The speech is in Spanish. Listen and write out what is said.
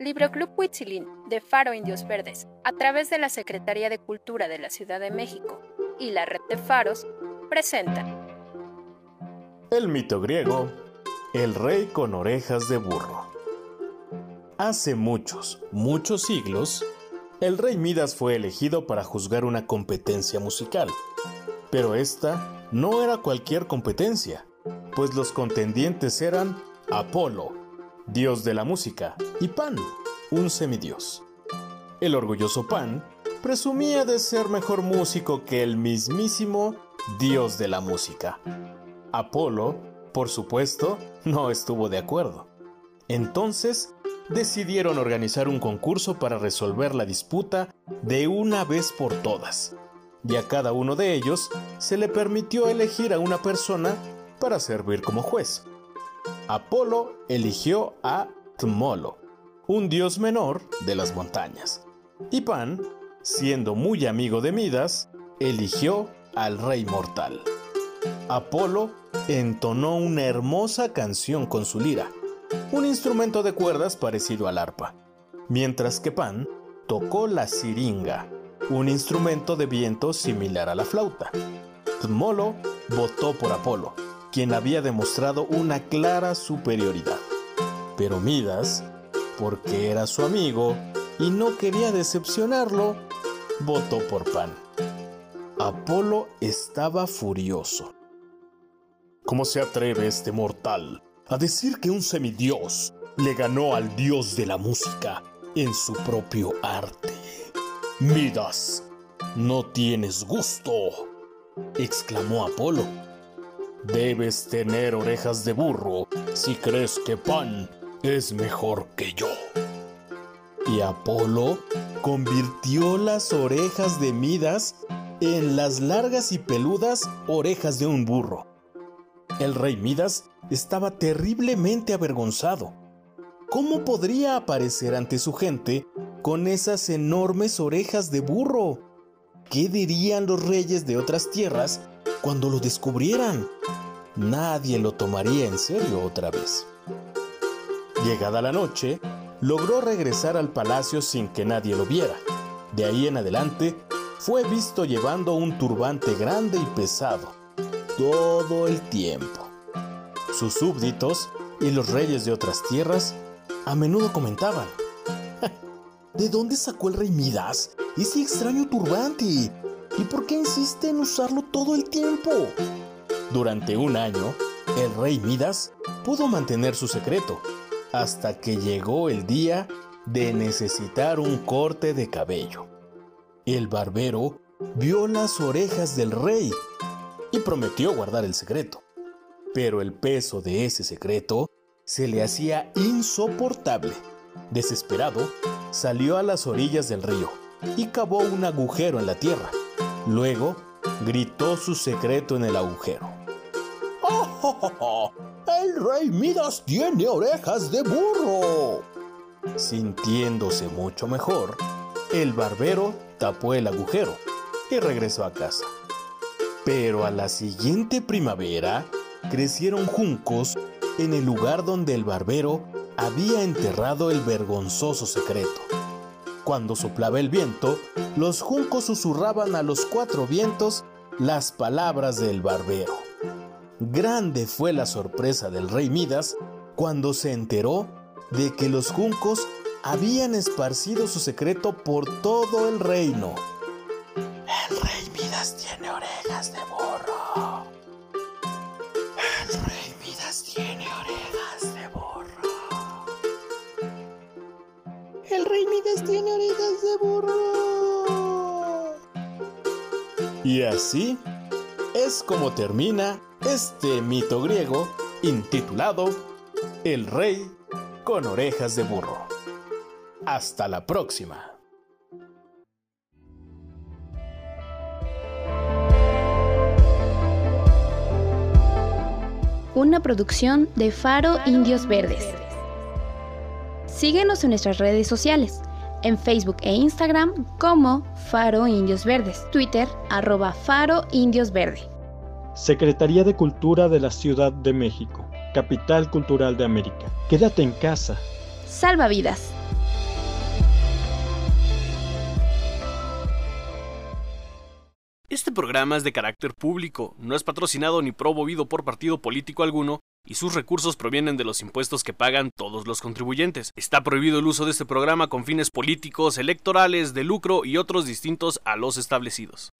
Libro Club de Faro Indios Verdes, a través de la Secretaría de Cultura de la Ciudad de México y la Red de Faros, presenta El mito griego, el rey con orejas de burro. Hace muchos, muchos siglos, el rey Midas fue elegido para juzgar una competencia musical. Pero esta no era cualquier competencia, pues los contendientes eran Apolo, dios de la música, y Pan, un semidios. El orgulloso Pan presumía de ser mejor músico que el mismísimo dios de la música. Apolo, por supuesto, no estuvo de acuerdo. Entonces, decidieron organizar un concurso para resolver la disputa de una vez por todas. Y a cada uno de ellos se le permitió elegir a una persona para servir como juez. Apolo eligió a Tmolo, un dios menor de las montañas. Y Pan, siendo muy amigo de Midas, eligió al rey mortal. Apolo entonó una hermosa canción con su lira, un instrumento de cuerdas parecido al arpa, mientras que Pan tocó la siringa, un instrumento de viento similar a la flauta. Tmolo votó por Apolo, quien había demostrado una clara superioridad. Pero Midas, porque era su amigo y no quería decepcionarlo, votó por Pan. Apolo estaba furioso. ¿Cómo se atreve este mortal a decir que un semidios le ganó al dios de la música en su propio arte? Midas, no tienes gusto, exclamó Apolo. Debes tener orejas de burro si crees que Pan es mejor que yo. Y Apolo convirtió las orejas de Midas en las largas y peludas orejas de un burro. El rey Midas estaba terriblemente avergonzado. ¿Cómo podría aparecer ante su gente con esas enormes orejas de burro? ¿Qué dirían los reyes de otras tierras cuando lo descubrieran? Nadie lo tomaría en serio otra vez. Llegada la noche, logró regresar al palacio sin que nadie lo viera. De ahí en adelante, fue visto llevando un turbante grande y pesado, todo el tiempo. Sus súbditos y los reyes de otras tierras a menudo comentaban, ¿de dónde sacó el rey Midas ese extraño turbante? ¿Y por qué insiste en usarlo todo el tiempo? Durante un año, el rey Midas pudo mantener su secreto, hasta que llegó el día de necesitar un corte de cabello. El barbero vio las orejas del rey y prometió guardar el secreto. Pero el peso de ese secreto se le hacía insoportable. Desesperado, salió a las orillas del río y cavó un agujero en la tierra. Luego, gritó su secreto en el agujero. ¡Oh, el rey Midas tiene orejas de burro! Sintiéndose mucho mejor, el barbero tapó el agujero y regresó a casa. Pero a la siguiente primavera crecieron juncos en el lugar donde el barbero había enterrado el vergonzoso secreto. Cuando soplaba el viento, los juncos susurraban a los cuatro vientos las palabras del barbero. Grande fue la sorpresa del rey Midas cuando se enteró de que los juncos habían esparcido su secreto por todo el reino. El rey Midas tiene orejas de burro. Tiene orejas de burro. Y así es como termina este mito griego intitulado El rey con orejas de burro. Hasta la próxima. Una producción de Faro Indios Verdes. Síguenos en nuestras redes sociales, en Facebook e Instagram como Faro Indios Verdes, Twitter arroba Faro Indios Verde. Secretaría de Cultura de la Ciudad de México, Capital Cultural de América. Quédate en casa. Salva vidas. Este programa es de carácter público, no es patrocinado ni promovido por partido político alguno y sus recursos provienen de los impuestos que pagan todos los contribuyentes. Está prohibido el uso de este programa con fines políticos, electorales, de lucro y otros distintos a los establecidos.